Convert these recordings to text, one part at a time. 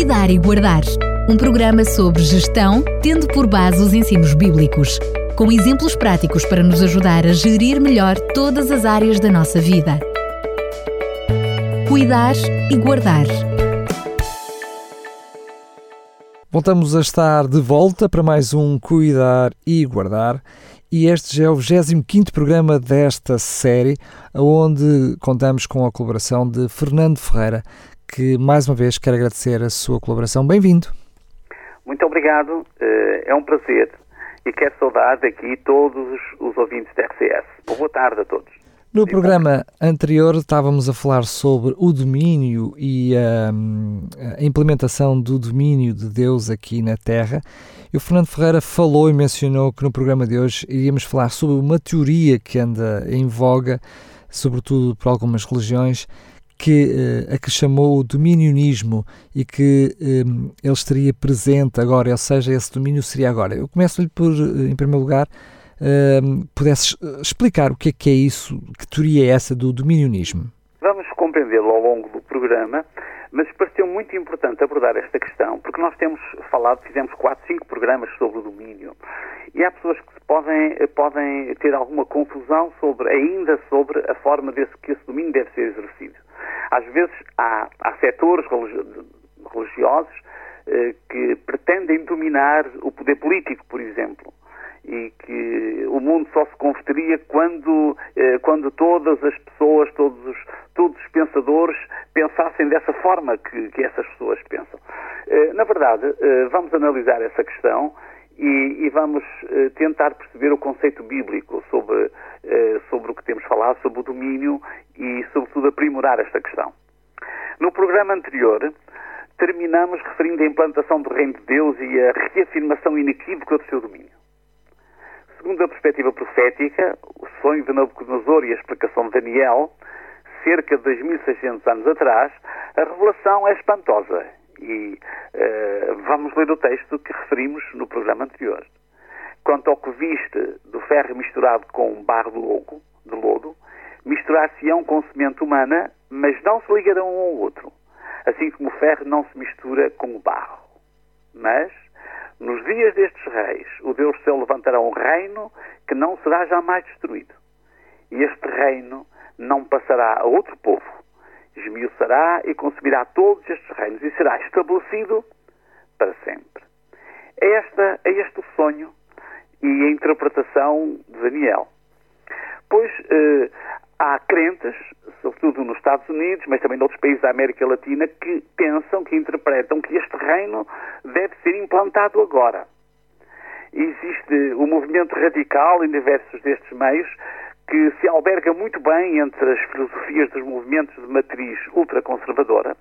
Cuidar e Guardar, um programa sobre gestão, tendo por base os ensinos bíblicos, com exemplos práticos para nos ajudar a gerir melhor todas as áreas da nossa vida. Cuidar e Guardar. Voltamos a estar de volta para mais um Cuidar e Guardar. E este já é o 25 programa desta série, onde contamos com a colaboração de Fernando Ferreira, que mais uma vez quero agradecer a sua colaboração. Bem-vindo. Muito obrigado, eh, é um prazer e quero saudar aqui todos os ouvintes da RCS. Boa tarde a todos. No programa anterior estávamos a falar sobre o domínio e a, a, implementação do domínio de Deus aqui na Terra. E o Fernando Ferreira falou e mencionou que no programa de hoje iríamos falar sobre uma teoria que anda em voga, sobretudo por algumas religiões, que, uh, a que chamou o dominionismo e que um, ele estaria presente agora, ou seja, esse domínio seria agora. Eu começo-lhe por, em primeiro lugar, uh, pudesse explicar o que é que é isso, que teoria é essa do dominionismo? Vamos compreendê-lo ao longo do programa, mas pareceu muito importante abordar esta questão, porque nós temos falado, fizemos quatro, cinco programas sobre o domínio, e há pessoas que podem, podem ter alguma confusão sobre, ainda sobre a forma desse, que esse domínio deve ser exercido. Às vezes há, há setores religiosos eh, que pretendem dominar o poder político, por exemplo, e que o mundo só se converteria quando, eh, quando todas as pessoas, todos os, todos os pensadores pensassem dessa forma que, que essas pessoas pensam. Eh, na verdade, eh, vamos analisar essa questão e, e vamos uh, tentar perceber o conceito bíblico sobre, sobre o que temos falado, sobre o domínio e, sobretudo, aprimorar esta questão. No programa anterior, terminamos referindo a implantação do Reino de Deus e a reafirmação inequívoca do seu domínio. Segundo a perspectiva profética, o sonho de Nabucodonosor e a explicação de Daniel, cerca de 2.600 anos atrás, a revelação é espantosa e uh, vamos ler o texto que referimos no programa anterior. Quanto ao que viste do ferro misturado com barro de lodo, de lodo misturar-se-ão com semente humana, mas não se ligarão um ao outro, assim como o ferro não se mistura com o barro. Mas, nos dias destes reis, o Deus céu levantará um reino que não será jamais destruído. E este reino não passará a outro povo, esmiuçará e consumirá todos estes reinos e será estabelecido para sempre. É, esta, é este o sonho e a interpretação de Daniel. Pois eh, há crentes, sobretudo nos Estados Unidos, mas também noutros países da América Latina, que pensam, que interpretam que este reino deve ser implantado agora. Existe o um movimento radical em diversos destes meios que se alberga muito bem entre as filosofias dos movimentos de matriz ultraconservadora,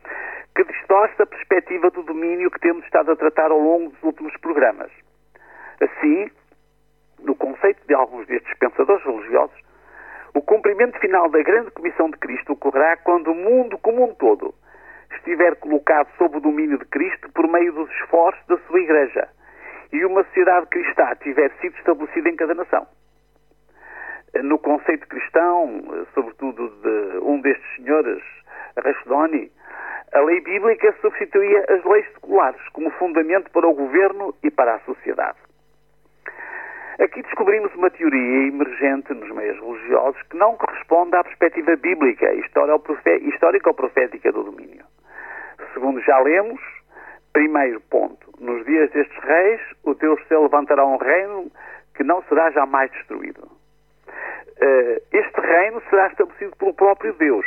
que distorce a perspectiva do domínio que temos estado a tratar ao longo dos últimos programas. Assim, no conceito de alguns destes pensadores religiosos, o cumprimento final da grande comissão de Cristo ocorrerá quando o mundo como um todo estiver colocado sob o domínio de Cristo por meio dos esforços da sua Igreja e uma sociedade cristã tiver sido estabelecida em cada nação no conceito cristão, sobretudo de um destes senhores, Rashdoni, a lei bíblica substituía as leis seculares como fundamento para o governo e para a sociedade. Aqui descobrimos uma teoria emergente nos meios religiosos que não corresponde à perspectiva bíblica histórico-profética do domínio. Segundo já lemos, primeiro ponto, nos dias destes reis, o Deus céu levantará um reino que não será jamais destruído. Eh, este reino será estabelecido pelo próprio Deus.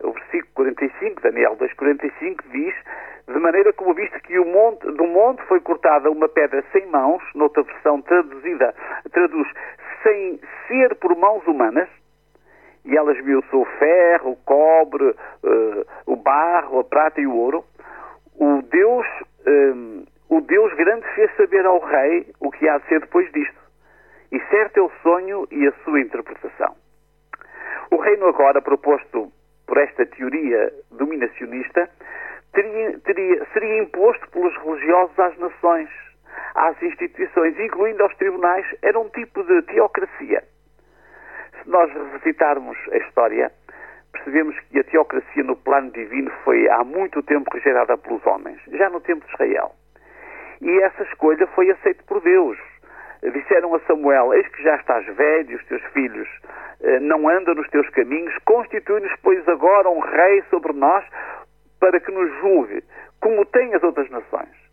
O versículo 45, Daniel 2,45, diz: De maneira como viste que monte, do monte foi cortada uma pedra sem mãos, noutra versão traduzida, traduz sem ser por mãos humanas, e ela esmiuçou o ferro, o cobre, uh, o barro, a prata e o ouro. O Deus, um, eh, o Deus grande fez saber ao rei o que há de ser depois disto. E certo é o sonho e a sua interpretação. O reino agora proposto por esta teoria dominacionista teria, teria, seria imposto pelos religiosos às nações, às instituições, incluindo aos tribunais, era um tipo de teocracia. Se nós revisitarmos a história, percebemos que a teocracia no plano divino foi há muito tempo rejeitada pelos homens, já no tempo de Israel. E essa escolha foi aceita por Deus. Disseram a Samuel: Eis que já estás velho, os teus filhos eh, não andam nos teus caminhos, constitui-nos, pois, agora um rei sobre nós, para que nos julgue, como tem as outras nações.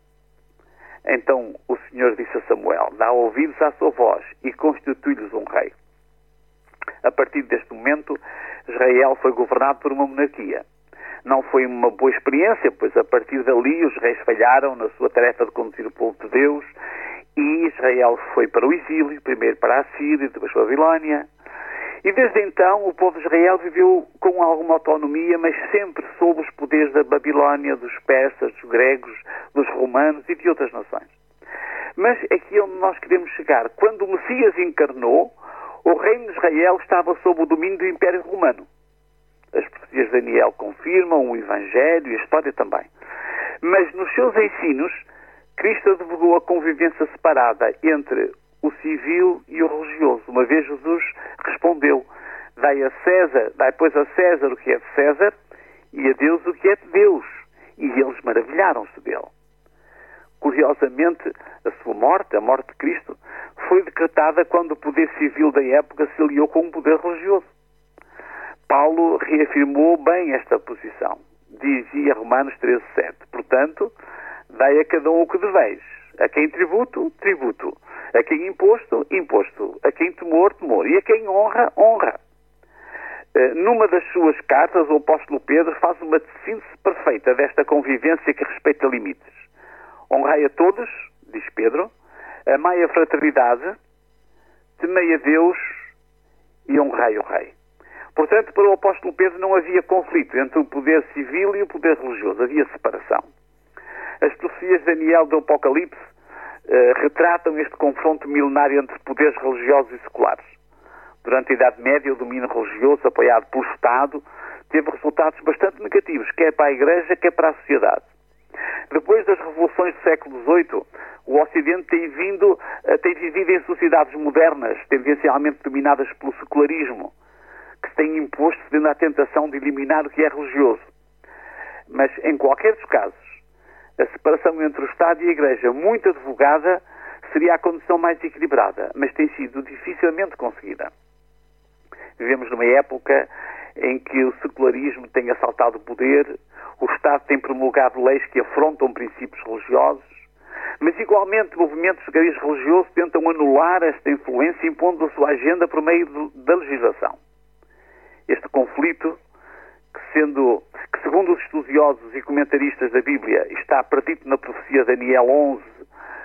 Então o Senhor disse a Samuel: Dá ouvidos à sua voz e constitui-lhes um rei. A partir deste momento, Israel foi governado por uma monarquia. Não foi uma boa experiência, pois a partir dali os reis falharam na sua tarefa de conduzir o povo de Deus e Israel foi para o exílio, primeiro para a Síria, depois para a Babilónia. E desde então o povo de Israel viveu com alguma autonomia, mas sempre sob os poderes da Babilónia, dos persas, dos gregos, dos romanos e de outras nações. Mas aqui é onde nós queremos chegar. Quando o Messias encarnou, o reino de Israel estava sob o domínio do Império Romano. As profecias de Daniel confirmam o Evangelho e a história também. Mas nos seus ensinos, Cristo advogou a convivência separada entre o civil e o religioso. Uma vez Jesus respondeu: Dai a César, dai pois a César o que é de César e a Deus o que é de Deus. E eles maravilharam-se dele. Curiosamente, a sua morte, a morte de Cristo, foi decretada quando o poder civil da época se aliou com o poder religioso. Paulo reafirmou bem esta posição. Dizia Romanos 13,7: Portanto, dai a cada um o que deveis. A quem tributo, tributo. A quem imposto, imposto. A quem temor, temor. E a quem honra, honra. Eh, numa das suas cartas, o apóstolo Pedro faz uma síntese perfeita desta convivência que respeita limites. Honrai a todos, diz Pedro, amai a fraternidade, temei a Deus e honrai o rei. Portanto, para o apóstolo Pedro não havia conflito entre o poder civil e o poder religioso, havia separação. As profecias de Daniel do Apocalipse eh, retratam este confronto milenário entre poderes religiosos e seculares. Durante a Idade Média, o domínio religioso, apoiado pelo Estado, teve resultados bastante negativos, quer para a Igreja, quer para a sociedade. Depois das revoluções do século XVIII, o Ocidente tem, vindo, eh, tem vivido em sociedades modernas, tendencialmente dominadas pelo secularismo, que se tem imposto cedendo à tentação de eliminar o que é religioso. Mas, em qualquer dos casos, a separação entre o Estado e a Igreja, muito advogada, seria a condição mais equilibrada, mas tem sido dificilmente conseguida. Vivemos numa época em que o secularismo tem assaltado o poder, o Estado tem promulgado leis que afrontam princípios religiosos, mas igualmente movimentos de cariz religioso tentam anular esta influência impondo a sua agenda por meio de, da legislação. Este conflito, que, sendo, que segundo os estudiosos e comentaristas da Bíblia está perdido na profecia de Daniel 11,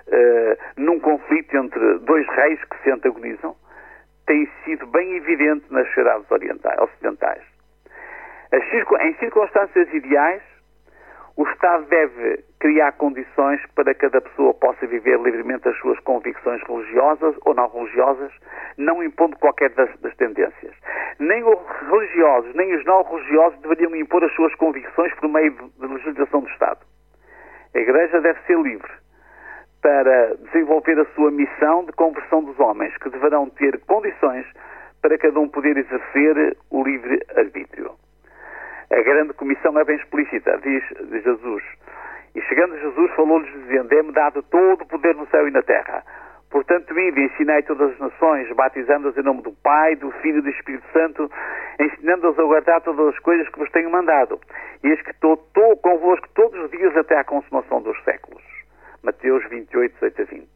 eh, num conflito entre dois reis que se antagonizam, tem sido bem evidente nas sociedades ocidentais. Em circunstâncias ideais, o Estado deve criar condições para que cada pessoa possa viver livremente as suas convicções religiosas ou não religiosas, não impondo qualquer das, das, tendências. Nem os religiosos, nem os não religiosos deveriam impor as suas convicções por meio de legislação do Estado. A Igreja deve ser livre para desenvolver a sua missão de conversão dos homens, que deverão ter condições para cada um poder exercer o livre arbítrio. A grande comissão é bem explícita, diz Jesus. E chegando Jesus, falou-lhes dizendo: É-me dado todo o poder no céu e na terra. Portanto, ide e ensinai todas as nações, batizando-as em nome do Pai, do Filho e do Espírito Santo, ensinando-as a guardar todas as coisas que vos tenho mandado. E eis que estou, estou convosco todos os dias até à consumação dos séculos. Mateus 28, 18 a 20.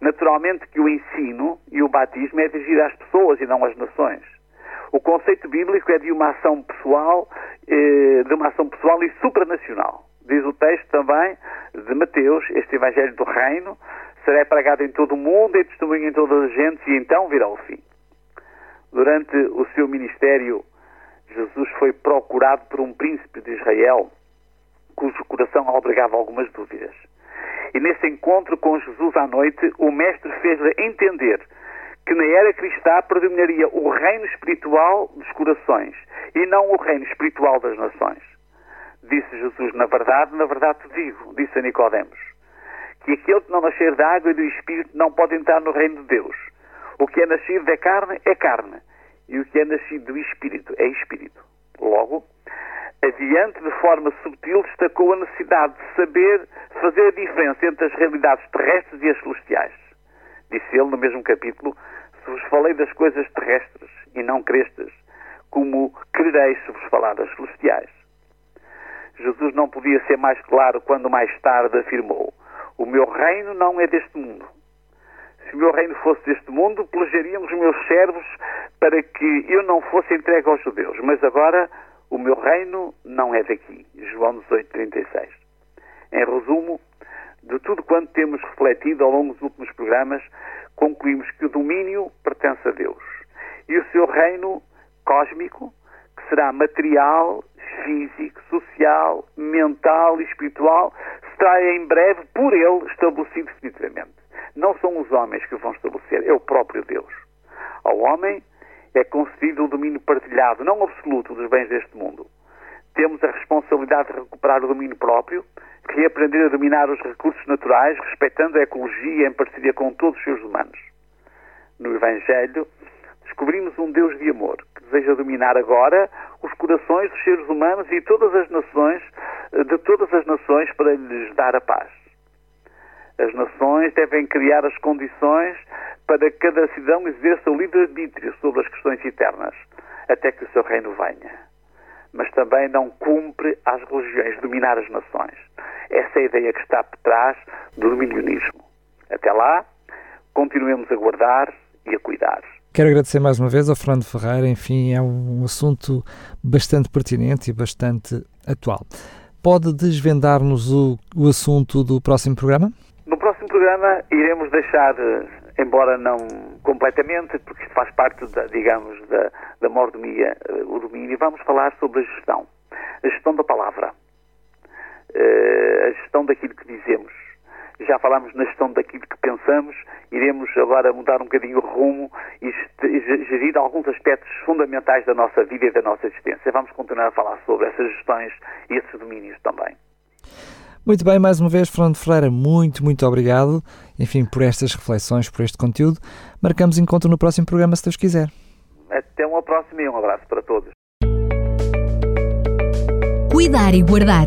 Naturalmente que o ensino e o batismo é dirigido às pessoas e não às nações. O conceito bíblico é de uma ação pessoal, eh, de uma ação pessoal e supranacional. Diz o texto também de Mateus, este Evangelho do Reino será pregado em todo o mundo e testemunho em todas as gentes e então virá o fim. Durante o seu ministério, Jesus foi procurado por um príncipe de Israel cujo coração albergava algumas dúvidas. E nesse encontro com Jesus à noite, o Mestre fez-lhe entender que na era cristã predominaria o reino espiritual dos corações e não o reino espiritual das nações. Disse Jesus, na verdade, na verdade te digo, disse a Nicodemos, que aquele que não nascer da água e do Espírito não pode entrar no reino de Deus. O que é nascido da carne é carne, e o que é nascido do Espírito é Espírito. Logo, adiante de forma subtil, destacou a necessidade de saber fazer a diferença entre as realidades terrestres e as celestiais. Disse ele no mesmo capítulo: Se vos falei das coisas terrestres e não crestas, como crereis se vos falar das celestiais? Jesus não podia ser mais claro quando mais tarde afirmou: O meu reino não é deste mundo. Se o meu reino fosse deste mundo, pelejaríamos os meus servos para que eu não fosse entregue aos judeus. Mas agora o meu reino não é daqui. João 18, 36. Em resumo, de tudo quanto temos refletido ao longo dos últimos programas, concluímos que o domínio pertence a Deus. E o seu reino cósmico, que será material, físico, social, mental e espiritual, será em breve por ele estabelecido definitivamente. Não são os homens que vão estabelecer, é o próprio Deus. Ao homem é concedido o domínio partilhado, não absoluto, dos bens deste mundo. Temos a responsabilidade de recuperar o domínio próprio, reaprender a dominar os recursos naturais, respeitando a ecologia em parceria com todos os seres humanos. No Evangelho, descobrimos um Deus de amor que deseja dominar agora os corações dos seres humanos e todas as nações, de todas as nações para lhes dar a paz. As nações devem criar as condições para que cada cidadão exerça o livre-arbítrio sobre as questões eternas, até que o seu reino venha. Mas também não cumpre às religiões dominar as nações. Essa é a ideia que está por trás do dominionismo. Até lá, continuemos a guardar e a cuidar. Quero agradecer mais uma vez ao Fernando Ferreira, enfim, é um assunto bastante pertinente e bastante atual. Pode desvendar-nos o, o assunto do próximo programa? No próximo programa iremos deixar, embora não completamente, porque isto faz parte, da, digamos, da, da mordomia, eh, o domínio, vamos falar sobre a gestão. A gestão da palavra. Eh, a gestão daquilo que dizemos já falámos na gestão daquilo que pensamos, iremos agora mudar um bocadinho o rumo e gerir alguns aspectos fundamentais da nossa vida e da nossa existência. Vamos continuar a falar sobre essas gestões e esses domínios também. Muito bem, mais uma vez, Fernando Ferreira, muito, muito obrigado, enfim, por estas reflexões, por este conteúdo. Marcamos encontro no próximo programa, se Deus quiser. Até uma próxima e um abraço para todos. Cuidar e Guardar